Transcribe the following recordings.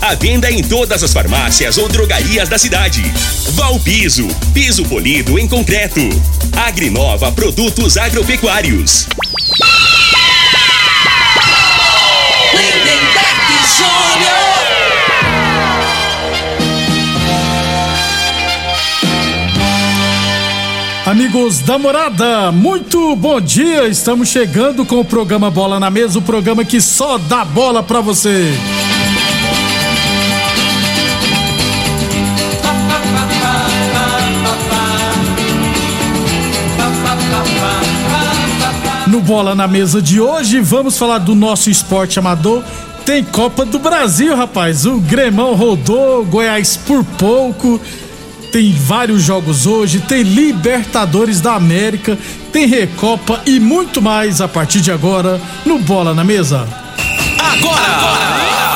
A venda em todas as farmácias ou drogarias da cidade. Valpiso, piso polido em concreto. Agrinova Produtos Agropecuários. Amigos da morada, muito bom dia. Estamos chegando com o programa Bola na Mesa o programa que só dá bola pra você. No Bola na Mesa de hoje, vamos falar do nosso esporte amador. Tem Copa do Brasil, rapaz. O Gremão rodou, Goiás por pouco. Tem vários jogos hoje, tem Libertadores da América, tem Recopa e muito mais a partir de agora no Bola na Mesa. Bola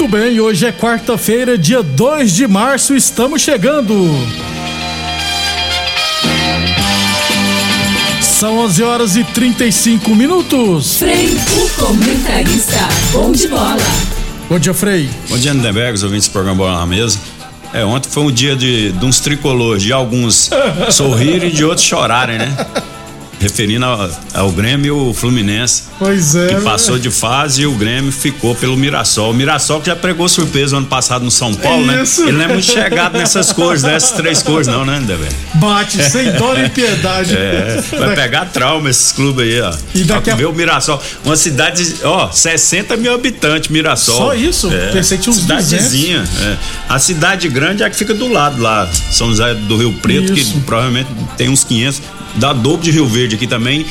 Muito bem, hoje é quarta-feira, dia 2 de março, estamos chegando. São 11 horas e 35 minutos. Frei, o comentarista. Bom de bola. Bom dia, Frei. Bom dia, Lindenberg, os ouvintes do programa Bola na Mesa. É, ontem foi um dia de, de uns tricolores, de alguns sorrirem e de outros chorarem, né? Referindo ao, ao Grêmio e o Fluminense, Pois é. que passou de fase e o Grêmio ficou pelo Mirassol. O Mirassol que já pregou surpresa ano passado no São Paulo, né? Isso. Ele não é muito chegado nessas cores, nessas três cores, não, né, Lindenberg? Bate sem dó nem piedade. É, vai pegar trauma esses clubes aí, ó. E daqui a- Vê o Mirassol. Uma cidade, ó, 60 mil habitantes, Mirassol. Só isso? Pensei que tinha uns Cidadezinha. é. A cidade grande é a que fica do lado lá. São José do Rio Preto, Isso. que provavelmente tem uns 500. Dá dobro de Rio Verde aqui também.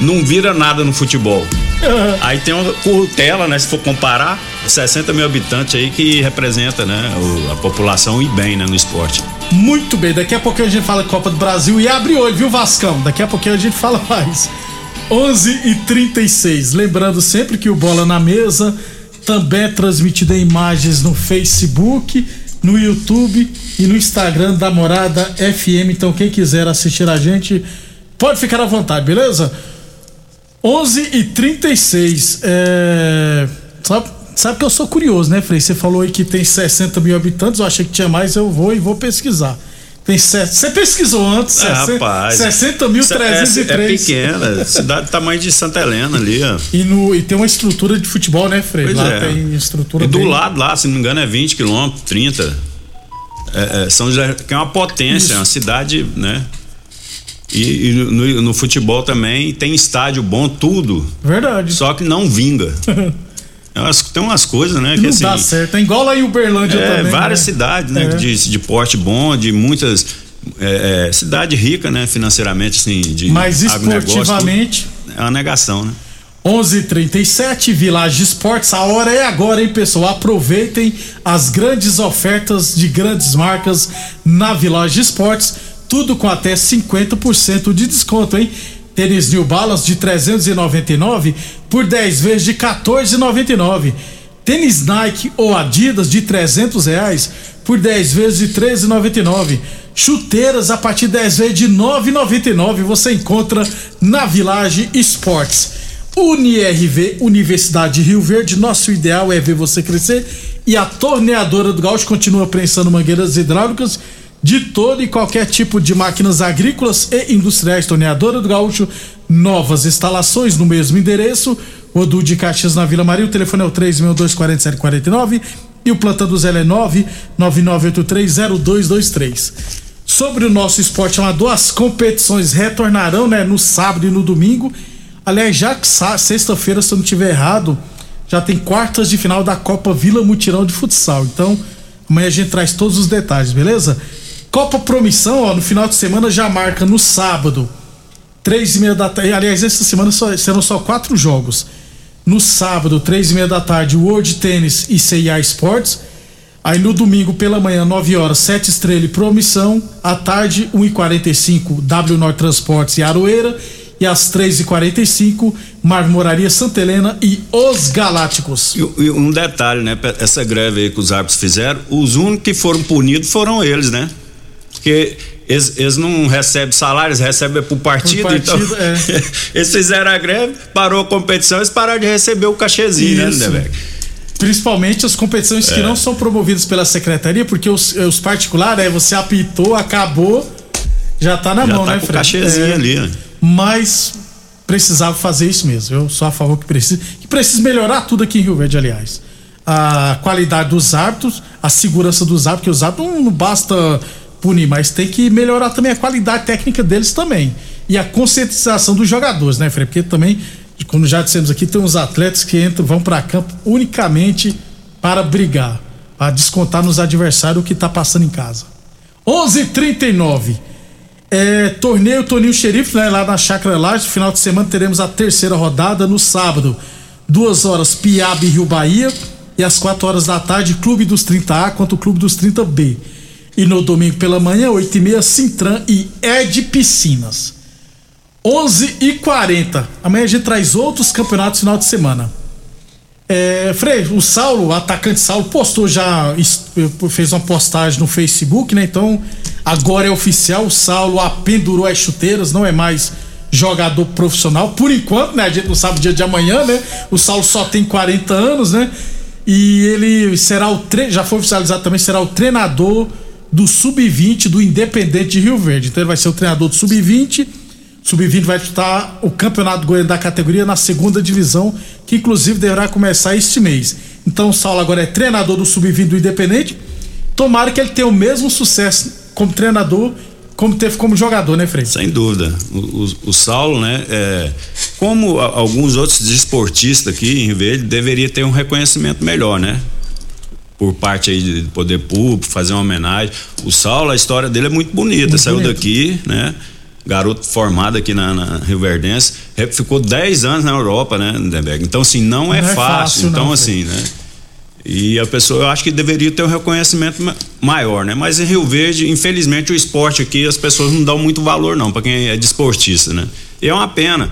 Não vira nada no futebol. Aí tem uma curtela, né? Se for comparar, 60 mil habitantes aí que representa, né? o- a população e bem, né? No esporte. Muito bem, daqui a pouquinho a gente fala Copa do Brasil e abre olho, viu, Vascão? Daqui a pouquinho a gente fala mais. 11 e 36 Lembrando sempre que o Bola na Mesa também é transmitido em imagens no Facebook, no YouTube e no Instagram da Morada FM. Então, quem quiser assistir a gente, pode ficar à vontade, beleza? 11 e 36 é... sabe, sabe que eu sou curioso, né, Frei? Você falou aí que tem 60 mil habitantes, eu achei que tinha mais, eu vou e vou pesquisar. Tem se- Você pesquisou antes? É, 60 rapaz. 60.303. É, é pequena, cidade do tamanho de Santa Helena ali, ó. E, no, e tem uma estrutura de futebol, né, Frei? Pois Lá é. tem estrutura E do bem- lado lá, se não me engano, é 20 quilômetros, 30. É, é, São José, que é uma potência, Isso. é uma cidade, né? E, e no, no futebol também tem estádio bom, tudo. Verdade. Só que não vinga. É tem umas coisas, né? não que assim, dá certo. É igual lá em Uberlândia é, também. várias né? cidades, né? É. De, de porte bom, de muitas. É, é, cidade rica, né? Financeiramente, assim, de Mas tudo. esportivamente. É uma negação, né? 11:37 Village Esportes. A hora é agora, hein, pessoal? Aproveitem as grandes ofertas de grandes marcas na Village Esportes. Tudo com até 50% de desconto, hein? Tênis New Balance de 399 por 10 vezes de 14,99. Tênis Nike ou Adidas de 300 reais por 10 vezes de 13,99. Chuteiras a partir de 10 vezes de 9,99 você encontra na Village Esportes. UniRV, Universidade de Rio Verde. Nosso ideal é ver você crescer. E a torneadora do Gaúcho continua prensando mangueiras hidráulicas de todo e qualquer tipo de máquinas agrícolas e industriais. Torneadora do Gaúcho, novas instalações no mesmo endereço. Odu de Caxias na Vila Maria. O telefone é o 3624749 e o plantão do Zé é 999830223. Sobre o nosso esporte amador, as competições retornarão, né, no sábado e no domingo. Aliás, já que sexta-feira, se eu não estiver errado, já tem quartas de final da Copa Vila Mutirão de Futsal. Então, amanhã a gente traz todos os detalhes, beleza? Copa Promissão, ó, no final de semana já marca no sábado, três e meia da tarde. Aliás, essa semana só, serão só quatro jogos. No sábado, três e meia da tarde, World Tennis e CIA Sports. Aí no domingo pela manhã, 9 horas, Sete Estrela e Promissão. À tarde, 1h45, W Nord Transportes e Aroeira. E às 3h45, Marmoraria Santa Helena e Os Galácticos. E, e um detalhe, né? Essa greve aí que os árbitros fizeram, os únicos que foram punidos foram eles, né? Porque eles, eles não recebem salário, eles recebem por partido, por partido então é. eles fizeram a greve, parou a competição, eles pararam de receber o cachezinho, né, Isso. né, Lindeberg? Principalmente as competições é. que não são promovidas pela secretaria, porque os, os particulares, é, você apitou, acabou, já tá na já mão, tá né, Fred? cachezinho é, ali, né? Mas precisava fazer isso mesmo. Eu sou a favor que precisa. Que precisa melhorar tudo aqui em Rio Verde, aliás. A qualidade dos árbitros, a segurança dos árbitros, porque os árbitros não, não basta punir, mas tem que melhorar também a qualidade técnica deles também. E a conscientização dos jogadores, né, Fred? Porque também, como já dissemos aqui, tem uns atletas que entram, vão para campo unicamente para brigar, para descontar nos adversários o que está passando em casa. 11:39 é, torneio Toninho Xerife, né, lá na Chácara Laje. Final de semana teremos a terceira rodada no sábado. Duas horas, Piaba e Rio Bahia. E às quatro horas da tarde, Clube dos 30A contra o Clube dos 30B. E no domingo pela manhã, 8 e meia, Sintran e Ed Piscinas. 11 e 40 Amanhã a gente traz outros campeonatos final de semana. É, Frei, o Saulo, o atacante Saulo, postou já, fez uma postagem no Facebook, né? Então, agora é oficial, o Saulo apendurou as chuteiras, não é mais jogador profissional, por enquanto, né? A gente não sabe o dia de amanhã, né? O Saulo só tem 40 anos, né? E ele será o, já foi oficializado também, será o treinador do Sub-20 do Independente de Rio Verde. Então ele vai ser o treinador do Sub-20. Sub-20 vai disputar o Campeonato Goiano da categoria na segunda divisão, que inclusive deverá começar este mês. Então o Saulo agora é treinador do Sub-20 do Independente. Tomara que ele tenha o mesmo sucesso como treinador como teve como jogador, né, Frei? Sem dúvida. O, o, o Saulo, né, é, como a, alguns outros desportistas aqui em Rio Verde, deveria ter um reconhecimento melhor, né? Por parte aí do poder público, fazer uma homenagem. O Saulo, a história dele é muito bonita. Muito Saiu bonito. daqui, né? Garoto formado aqui na, na Rio Verdense, ficou 10 anos na Europa, né, Lindenberg? Então, assim, não, é, não é, fácil. fácil. Então, não, assim, né? E a pessoa, eu acho que deveria ter um reconhecimento maior, né? Mas em Rio Verde, infelizmente, o esporte aqui, as pessoas não dão muito valor, não, para quem é desportista, né? E é uma pena,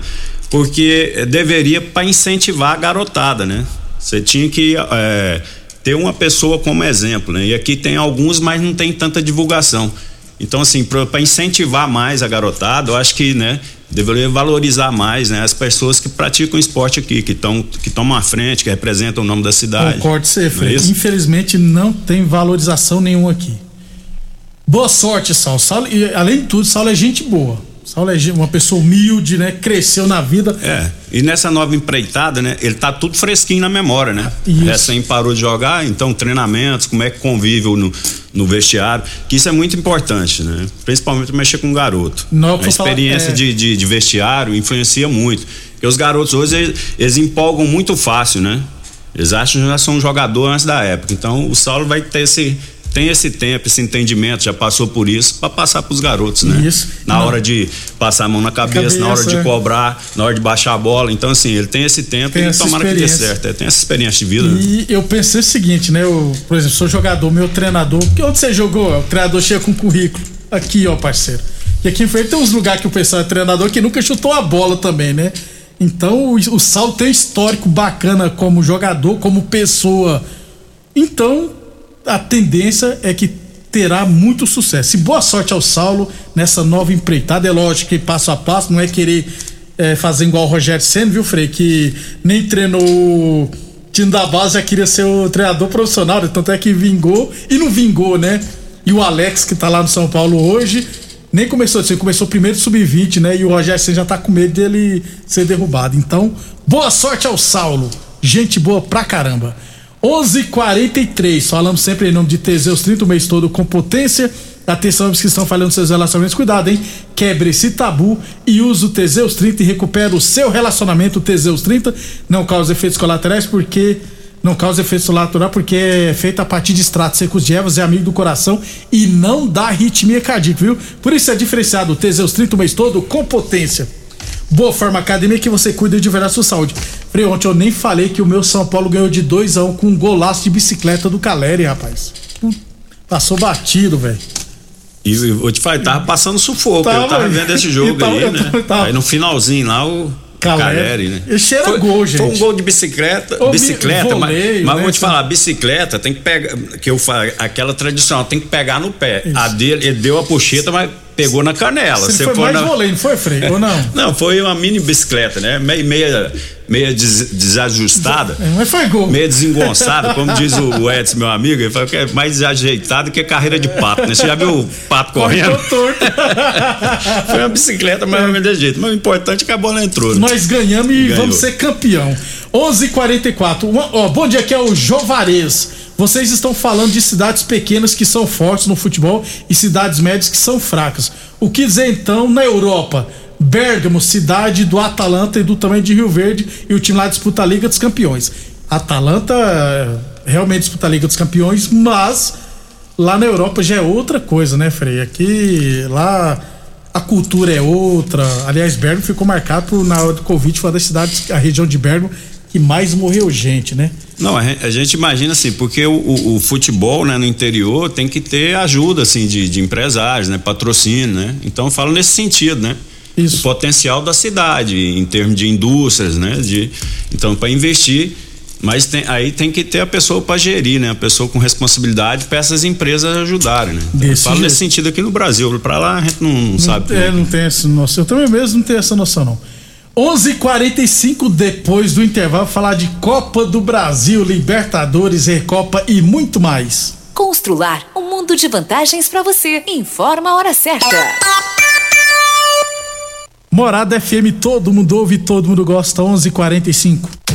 porque deveria para incentivar a garotada, né? Você tinha que. É, ter uma pessoa como exemplo, né? E aqui tem alguns, mas não tem tanta divulgação. Então, assim, para incentivar mais a garotada, eu acho que, né, deveria valorizar mais, né, as pessoas que praticam esporte aqui, que estão que tomam a frente, que representam o nome da cidade. Concordo, você, é Infelizmente, não tem valorização nenhuma aqui. Boa sorte, Sal. Sal e, além de tudo, Sal é gente boa. Saulo é uma pessoa humilde, né? Cresceu na vida. É. E nessa nova empreitada, né? Ele tá tudo fresquinho na memória, né? Isso. Recém parou de jogar, então treinamentos, como é que convive no, no vestiário, que isso é muito importante, né? Principalmente mexer com o garoto. Não, a experiência falar, é... de, de, de, vestiário influencia muito. Porque os garotos hoje, eles, eles empolgam muito fácil, né? Eles acham que já são um jogador antes da época. Então o Saulo vai ter esse tem esse tempo, esse entendimento, já passou por isso, para passar para os garotos, né? Isso. Na Não. hora de passar a mão na cabeça, cabeça na hora de é. cobrar, na hora de baixar a bola. Então, assim, ele tem esse tempo tem e tomara que dê certo. Ele tem essa experiência de vida. Né? E né? eu pensei o seguinte, né? Eu, por exemplo, sou jogador, meu treinador. Onde você jogou? O treinador chega com currículo. Aqui, ó, parceiro. E aqui em frente tem uns lugares que o pessoal é treinador que nunca chutou a bola também, né? Então o, o Sal tem histórico bacana como jogador, como pessoa. Então, a tendência é que terá muito sucesso. E boa sorte ao Saulo nessa nova empreitada. É lógico que passo a passo, não é querer é, fazer igual o Rogério Senna, viu, Frei? Que nem treinou o time da base, já queria ser o treinador profissional, tanto é que vingou e não vingou, né? E o Alex, que tá lá no São Paulo hoje, nem começou assim, começou primeiro sub-20, né? E o Rogério Senna já tá com medo dele ser derrubado. Então, boa sorte ao Saulo. Gente boa pra caramba. 11:43 falamos sempre em nome de Teseus 30 o mês todo com potência. Atenção, que estão falando seus relacionamentos, cuidado, hein? Quebre esse tabu e use o Teseus 30 e recupera o seu relacionamento. O Teseus 30 não causa efeitos colaterais porque não causa efeitos colaterais porque é feito a partir de extratos secos de ervas, é amigo do coração e não dá arritmia cardíaca, viu? Por isso é diferenciado o Teseus 30 o mês todo com potência. Boa Forma Academia que você cuida de verdade sua saúde. Frei, ontem eu nem falei que o meu São Paulo ganhou de 2 a 1 um com um golaço de bicicleta do Caleri, rapaz. Passou batido, velho. E vou te falar, tava passando sufoco. Tava, eu tava vendo esse jogo tava- aí, né? tava-. Aí no finalzinho lá, o Caleri. Caleri, né? Esse era foi, gol, gente. Foi um gol de bicicleta. Ô, bicicleta, mi- mas, voleio, mas né? vou te falar, bicicleta tem que pegar. Que eu falo, aquela tradicional, tem que pegar no pé. A dele, ele deu a puxeta, mas pegou na canela. Você foi mais na- voleio, não foi, Frei? Ou não? Não, foi uma mini bicicleta, né? Meia, meia, meia des- desajustada. É, Mas foi gol. Meio desengonçada, como diz o Edson, meu amigo, ele fala que é mais desajeitado que carreira de pato, né? Você já viu o pato correndo? Torto. Foi uma bicicleta mais ou menos desse jeito. Mas o importante é que a bola entrou. né? Nós ganhamos e Ganhou. vamos ser campeão. 11:44. Uma- ó, bom dia, aqui é o Jovarez. Vocês estão falando de cidades pequenas que são fortes no futebol e cidades médias que são fracas. O que dizer então na Europa? Bergamo, cidade do Atalanta e do tamanho de Rio Verde, e o time lá disputa a Liga dos Campeões. Atalanta eh, realmente disputa a Liga dos Campeões, mas lá na Europa já é outra coisa, né, Frei? Aqui, lá a cultura é outra. Aliás, Bergamo ficou marcado por, na hora do Covid, foi uma das cidades, a região de Bergamo, que mais morreu gente, né? Não, a gen- a gente imagina assim, porque o, o- o futebol né, no interior tem que ter ajuda assim, de, de empresários, né, patrocínio, né? Então eu falo nesse sentido, né? Isso. O potencial da cidade, em termos de indústrias, né? De, então, para investir, mas tem- aí tem que ter a pessoa para gerir, né? A pessoa com responsabilidade para essas empresas ajudarem, né? Então, eu falo jeito. nesse sentido aqui no Brasil. Para lá a gente não, não sabe. É, não tem essa noção. Eu também mesmo não tenho essa noção, não. 11:45 depois do intervalo, falar de Copa do Brasil, Libertadores, Recopa e muito mais. Constrular um mundo de vantagens para você. Informa a hora certa. Morada FM, todo mundo ouve, todo mundo gosta. 11:45.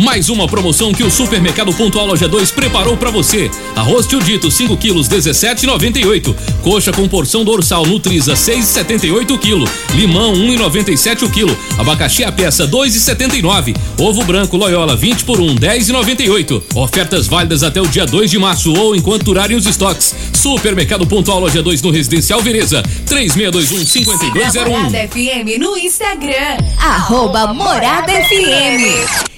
Mais uma promoção que o Supermercado Pontual Loja 2 preparou para você. Arroz tio dito 5 quilos 17,98. Coxa com porção dorsal Nutriza 6,78 kg. Limão 1,97 o quilo. Abacaxi a peça 2,79. Ovo branco Loyola 20 por 1 10,98. Ofertas válidas até o dia 2 de março ou enquanto durarem os estoques. Supermercado Pontual Loja 2 no Residencial Veneza 3621 5201. Morada FM no Instagram. Arroba Morada FM.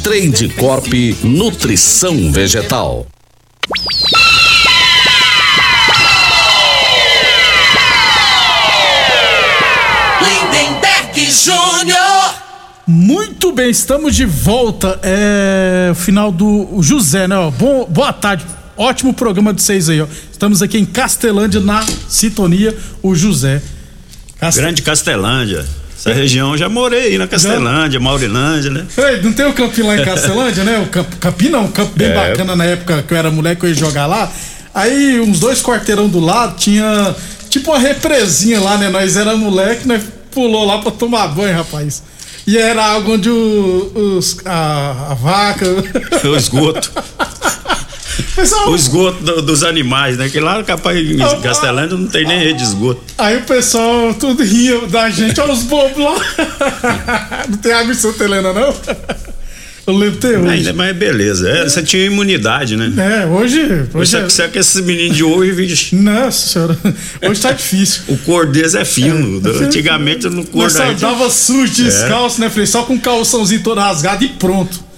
Trade Corp Nutrição Vegetal. Lindenberg Júnior. Muito bem, estamos de volta. É o final do o José, né? ó? Bom, boa tarde. Ótimo programa de vocês aí, ó. Estamos aqui em Castelândia, na sintonia, o José. Grande Castelândia. Essa região eu já morei aí na Castelândia, Maurilândia, né? Ei, não tem o campinho lá em Castelândia, né? O campo, campinho não, um campo bem É. bacana na época que eu era moleque, eu ia jogar lá. Aí, uns dois quarteirão do lado, tinha tipo uma represinha lá, né? Nós era moleque, nós pulou lá pra tomar banho, rapaz. E era algo onde o, os, a, a vaca. O esgoto. Pessoal, O esgoto do- dos animais, né? Que lá capaz em Castelândia não tem nem rede de esgoto. Aí o pessoal tudo ria da gente, olha os bobos lá. Não tem água em Santa Helena, não? Eu lembro até hoje. Ainda, mas beleza. É, você tinha imunidade, né? É, hoje. Hoje é- você que esses meninos de hoje, vixe, Nossa senhora, hoje tá difícil. o cor deles é fino. Antigamente no cor Nós da gente- dava sujo, descalço, né, Frei? Só com um calçãozinho todo rasgado e pronto.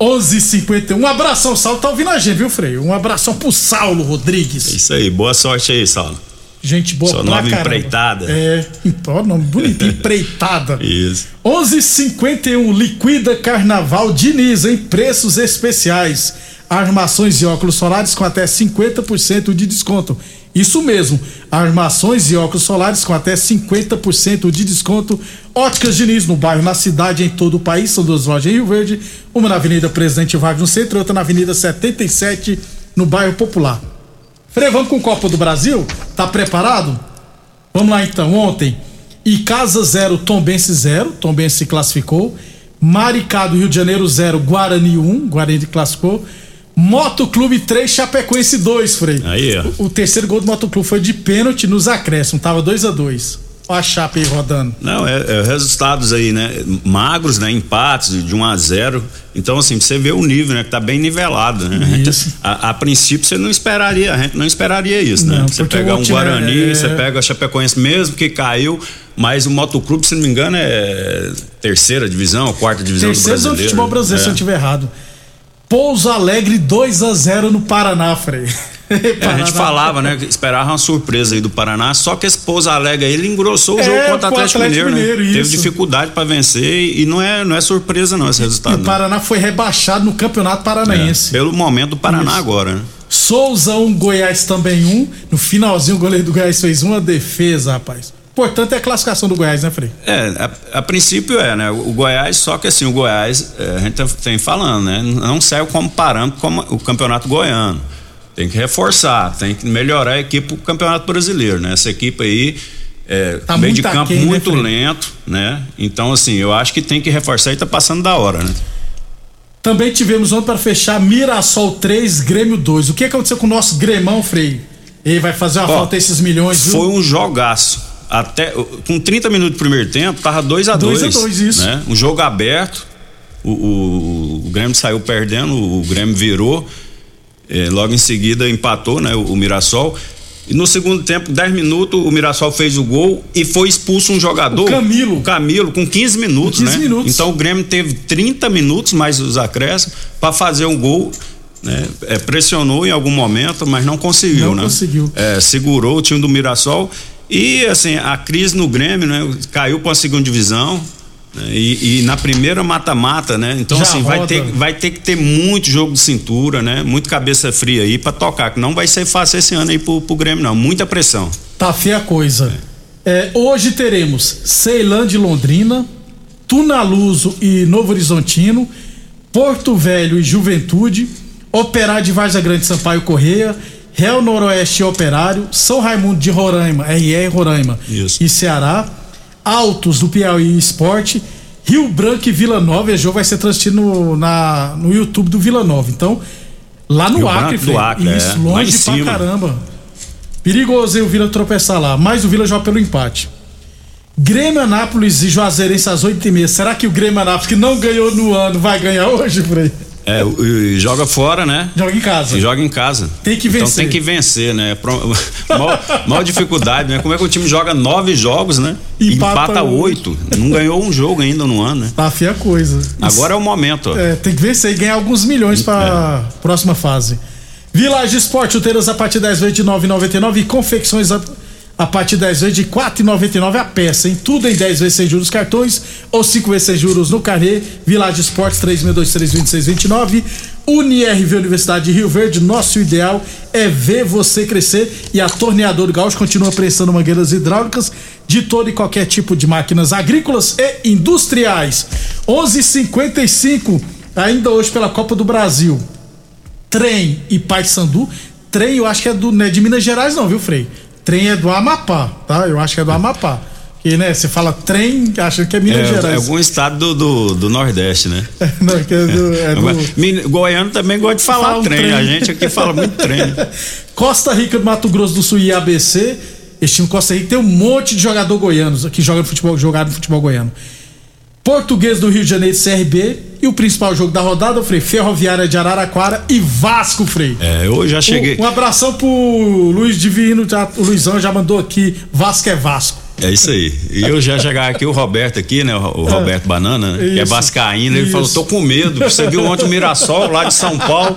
11h51. Um abração, Saulo tá ouvindo a gente, viu, Frei? Um abração pro Saulo Rodrigues. Isso aí, boa sorte aí, Saulo. Gente boa Sua pra nova caramba. empreitada. É, ó, nome bonito, empreitada. Isso. 11:51 liquida Carnaval Diniz em preços especiais. Armações e óculos solares com até 50% de desconto. Isso mesmo, armações e óculos solares com até 50% de desconto. Óticas Diniz no bairro, na cidade, em todo o país. São duas lojas em Rio Verde, uma na Avenida Presidente Vargas no centro e outra na Avenida 77 no bairro Popular. Frei, vamos com o Copa do Brasil? Tá preparado? Vamos lá então. Ontem, Icasa 0, Tombense 0. Tombense se classificou. Maricá do Rio de Janeiro 0, Guarani 1. Guarani classificou. Moto Clube 3, Chapecoense 2, Frei. Aí, ó. O, o terceiro gol do Moto Clube foi de pênalti nos acréscimos. Tava 2 a 2 Olha a Chape aí rodando. Não, é, é resultados aí, né? Magros, né? Empates de 1 a 0 Então, assim, você vê o nível, né? Que tá bem nivelado, né? A, gente- a- a princípio você não esperaria, a gente não esperaria isso, né? Não, Você pega um time Guarani, é- você pega a Chapecoense mesmo que caiu, mas o Motoclube, se não me engano, é terceira divisão, quarta divisão Terceiro do do brasileiro. futebol brasileiro, se eu É. não estiver errado. Pouso Alegre 2 a 0 no Paraná, Frei. É, a gente falava, né? Esperava uma surpresa aí do Paraná, só que esse Pouso Alegre aí, ele engrossou o É, jogo contra o Atlético, Atlético Mineiro, né? Teve dificuldade pra vencer e não é, não é surpresa não esse E resultado. o não. Paraná foi rebaixado no Campeonato Paranaense. É, pelo momento do Paraná Isso. agora, né? Souza um, Goiás também um. No finalzinho o goleiro do Goiás fez uma defesa, rapaz. Portanto, é a classificação do Goiás, né, Frei? É, a, a princípio é, né? O Goiás, só que assim, o Goiás, é, a gente tá- tem falando, né? Não serve como parâmetro como o campeonato goiano. Tem que reforçar, tem que melhorar a equipe pro campeonato brasileiro, né? Essa equipe aí, é, Tá meio de campo aquém, né, muito Fred? lento, né? Então, assim, eu acho que tem que reforçar e tá passando da hora, né? Também tivemos ontem para fechar Mirassol 3, Grêmio 2. O que aconteceu com o nosso Gremão, Frei? Ele vai fazer uma Ó, falta esses milhões, viu? Foi um jogaço. Até com 30 minutos do primeiro tempo, tava 2 a 2 Dois a dois, isso. Né? Um jogo aberto. O, o- o Grêmio saiu perdendo, o Grêmio virou. eh, logo em seguida empatou, né? O, o Mirassol. E no segundo tempo, 10 minutos, o Mirassol fez o gol e foi expulso um jogador. O Camilo. O Camilo, com 15 minutos, 15 né? minutos. Então o Grêmio teve 30 minutos mais os acréscimos para fazer um gol. Né? É, pressionou em algum momento, mas não conseguiu, Não né? conseguiu. É, segurou o time do Mirassol e assim a crise no Grêmio, né? Caiu para a segunda divisão né? e, e na primeira mata-mata, né? Então Já assim vai ter, vai ter que ter muito jogo de cintura, né? Muito cabeça fria aí para tocar, que não vai ser fácil esse ano aí pro, pro Grêmio não, muita pressão. Tá feia a coisa. É, hoje teremos Ceilândia e Londrina, Tunaluso e Novo Horizontino, Porto Velho e Juventude, Operário de Varza Grande Sampaio Correia, Real Noroeste Operário, São Raimundo de Roraima, RR Roraima Isso. e Ceará, Altos do Piauí Esporte, Rio Branco e Vila Nova. Esse jogo vai ser transmitido no, na, no YouTube do Vila Nova. Então, lá no Rio Acre, Branco. Acre, é. Isso, em longe pra cima. caramba. Perigoso hein, o Vila tropeçar lá. Mas o Vila joga pelo empate. Grêmio Anápolis e Juazeirense às 8h30. Será que o Grêmio Anápolis, que não ganhou no ano, vai ganhar hoje, Frei? É, e joga fora, né? Joga em casa. E joga em casa. Tem que Então vencer. tem que vencer, né? Maior, maior dificuldade, né? Como é que o time joga nove jogos, né? Empata Empata oito. Não ganhou um jogo ainda no ano, né? Tá feia coisa. Agora é o momento, ó. É, tem que vencer e ganhar alguns milhões pra É. próxima fase. Village Esporte, chuteiras a partir de 10 vezes de 9,99 e confecções a, a partir de 10 vezes de 4,99 a peça, hein? Tudo em 10 vezes sem juros cartões ou 5 vezes sem juros no carnê. Village Esportes 36232629. UniRV Universidade de Rio Verde, nosso ideal é ver você crescer e a Torneador Gaúcho continua prestando mangueiras hidráulicas de todo e qualquer tipo de máquinas agrícolas e industriais. 11:55 ainda hoje pela Copa do Brasil. Trem e Paysandu. Trem eu acho que é do, não é de Minas Gerais não, viu, Frei? Trem é do Amapá, tá? Eu acho que é do Amapá. Que, né, você fala trem, acha que é Minas É, é Gerais. algum estado do, do, do Nordeste, né? Não, que é do, é do- Goiano também gosta de falar Fala um trem. trem. A gente aqui fala muito trem. Costa Rica do Mato Grosso do Sul e ABC. Esse time Costa Rica tem um monte de jogador goianos que joga futebol, jogado no futebol goiano. Português do Rio de Janeiro, CRB. E o principal jogo da rodada, Frei, Ferroviária de Araraquara e Vasco, Frei. É, eu já cheguei. Um, um abração pro Luiz Divino, já, o Luizão já mandou aqui, Vasco é Vasco. É isso aí. E eu já chegar aqui, o Roberto aqui, né? O o Roberto Banana, né, que é Isso. vascaíno, ele Isso. falou, tô com medo. Você viu ontem o Mirassol lá de São Paulo.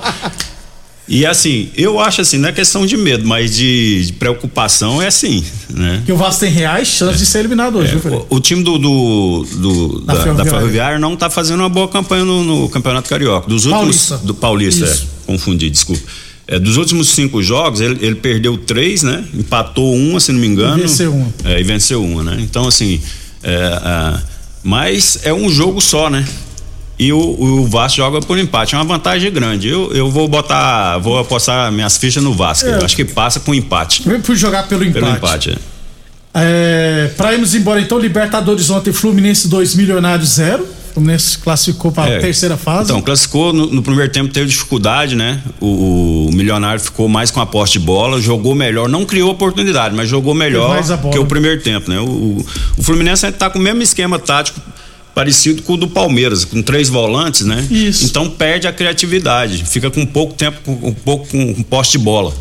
E assim, eu acho assim, não é questão de medo, mas de, de preocupação é assim, né? Que o Vasco tem reais chances de ser eliminado hoje, viu, Frei? O, o time do, do, do- Da da, da Ferroviária. Não tá fazendo uma boa campanha no, no Campeonato Carioca. Dos últimos. Paulista. Do Paulista, Isso. é, confundi, desculpa. É, dos últimos cinco jogos, ele, ele perdeu três, né? Empatou uma, se não me engano. E venceu uma. É, e venceu uma, né? Então, assim. é, ah, mas é um jogo só, né? E o, o Vasco joga por empate. É uma vantagem grande. Eu, eu vou botar. Vou apostar minhas fichas no Vasco. É. Eu acho que passa com empate. Eu fui jogar pelo empate. Pelo empate, é. É, pra irmos embora, então, Libertadores ontem, Fluminense 2, Milionários 0. Fluminense classificou pra É. terceira fase. Então, classificou no, no primeiro tempo, teve dificuldade, né? O, o Milionário ficou mais com a posse de bola, jogou melhor, não criou oportunidade, mas jogou melhor a que o primeiro tempo, né? O, o, o Fluminense ainda tá com o mesmo esquema tático parecido com o do Palmeiras, com três volantes, né? Isso. Então perde a criatividade, fica com pouco tempo, com, com pouco com, com posse de bola.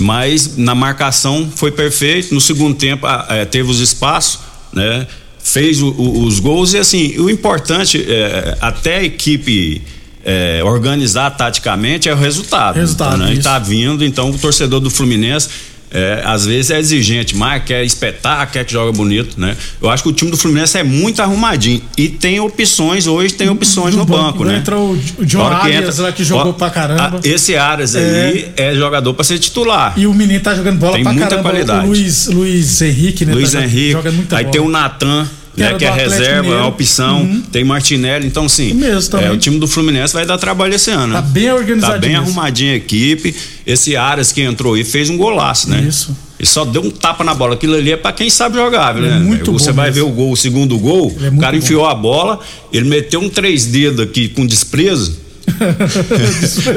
Mas na marcação foi perfeito, no segundo tempo eh, teve os espaços, né? Fez o- o- os gols e assim, o importante é até a equipe é, organizar taticamente é o resultado. Resultado, né? E tá vindo, então o torcedor do Fluminense é, às vezes é exigente, mas quer espetar, quer que joga bonito, né? Eu acho que o time do Fluminense é muito arrumadinho e tem opções, hoje tem opções no, banco, né? Entra o, o John A hora que Arias entra- lá que jogou ó, pra caramba. a- esse Arias É. aí é jogador pra ser titular. E o menino tá jogando bola Tem pra muita caramba. qualidade. O Luiz, Luiz Henrique, né? Luiz tá Henrique. Jogando muita Aí bola. tem o Natan, né, que é reserva, é Mineiro. uma opção. Uhum. Tem Martinelli, então sim. mesmo também. É, o time do Fluminense vai dar trabalho esse ano. Tá né? bem organizadinho Tá bem isso. arrumadinha a equipe. Esse Aras que entrou aí fez um golaço, né? Isso. Ele só deu um tapa na bola. Aquilo ali é pra quem sabe jogar, é né? muito Você vai mesmo. ver o gol, o segundo gol, é o cara bom. enfiou a bola, ele meteu um três dedos aqui com desprezo.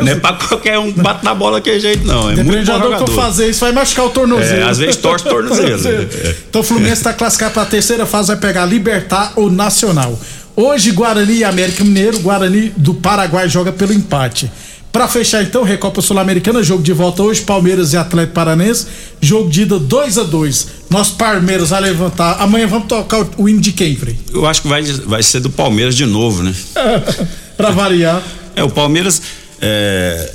Não é pra qualquer um bater na bola daquele jeito, não. É Depende muito jogador que eu fazer isso, vai machucar o tornozelo. É, às vezes torce o tornozelo. É. então o Fluminense está classificado para a terceira fase, vai pegar Libertar ou Nacional. Hoje, Guarani e América Mineiro, Guarani do Paraguai joga pelo empate. Para fechar então, Recopa Sul-Americana, jogo de volta hoje, Palmeiras e Atlético Paranense, jogo de ida 2 a 2 Nosso Palmeiras vai levantar. Amanhã vamos tocar o hino de quem, Frei? Eu acho que vai, vai ser do Palmeiras de novo, né? Pra variar. É, o Palmeiras. é,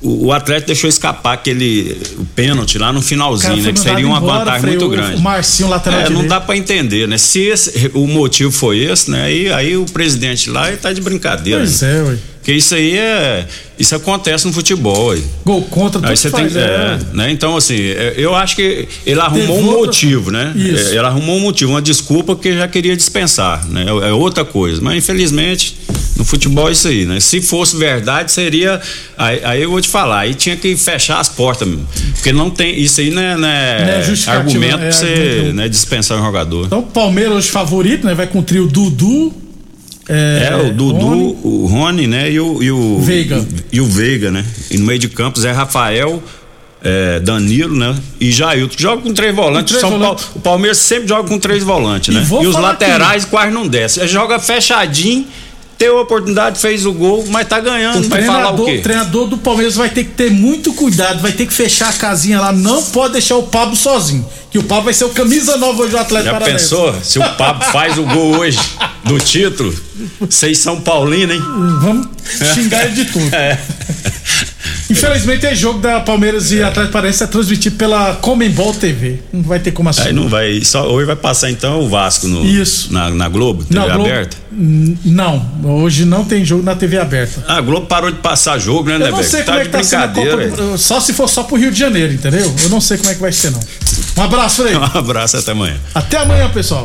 o, o Atlético deixou escapar aquele o pênalti lá no finalzinho, Cara, né? Que seria uma embora, vantagem Frei, muito grande. o Marcinho, lateral é, não dá pra entender, né? Se esse- o motivo foi esse, né? Aí, aí o presidente lá ele tá de brincadeira. Pois né? é, ué. Porque isso aí é. Isso acontece no futebol, aí. Gol contra, tudo Aí você faz, tem, é. é, né? Então, assim, é, eu acho que ele arrumou Teve um outra- motivo, né? Isso. É, Ele arrumou um motivo, uma desculpa que já queria dispensar, né? É é outra coisa. Mas, infelizmente, no futebol é isso aí, né? Se fosse verdade, seria. Aí, aí eu vou te falar, aí tinha que fechar as portas mesmo. Porque não tem. Isso aí não é, não é Não é argumento é pra você argumento. né, dispensar um jogador. Então, Palmeiras hoje favorito, né? Vai com o trio Dudu. É, o Dudu, Rony. o Rony, né? E o, e o Veiga. E, o Veiga, né? E no meio de campo, Zé Rafael, é, Danilo, né? E Jailton, que joga com três volantes. três São volantes. Paulo- o Palmeiras sempre joga com três volantes, E né? E os laterais quase não descem. Joga fechadinho, teve a oportunidade, fez o gol, mas tá ganhando. O vai falar o treinador, quê? o treinador do Palmeiras vai ter que ter muito cuidado, vai ter que fechar a casinha lá, não pode deixar o Pablo sozinho. Que o Pablo vai ser o camisa nova hoje do Atlético Já Paranaense. pensou? Se o Pablo faz o gol hoje do título, vocês São Paulino, hein? Vamos xingar ele de tudo. É. Infelizmente, é jogo da Palmeiras e Atlético Paranaense é transmitido pela Comembol TV. Não vai ter como assistir. Aí não vai. Só, hoje vai passar então o Vasco no, Isso. Na, na Globo, TV Na Globo- aberta. Não, hoje não tem jogo na TV aberta. Ah, a Globo parou de passar jogo, né, Eu não Nebeco? sei Tá como é de que tá sendo. Copa. Só se for só pro Rio de Janeiro, entendeu? Eu não sei como é que vai ser, não. Um abraço, Frei. Um abraço até amanhã. Até amanhã, pessoal.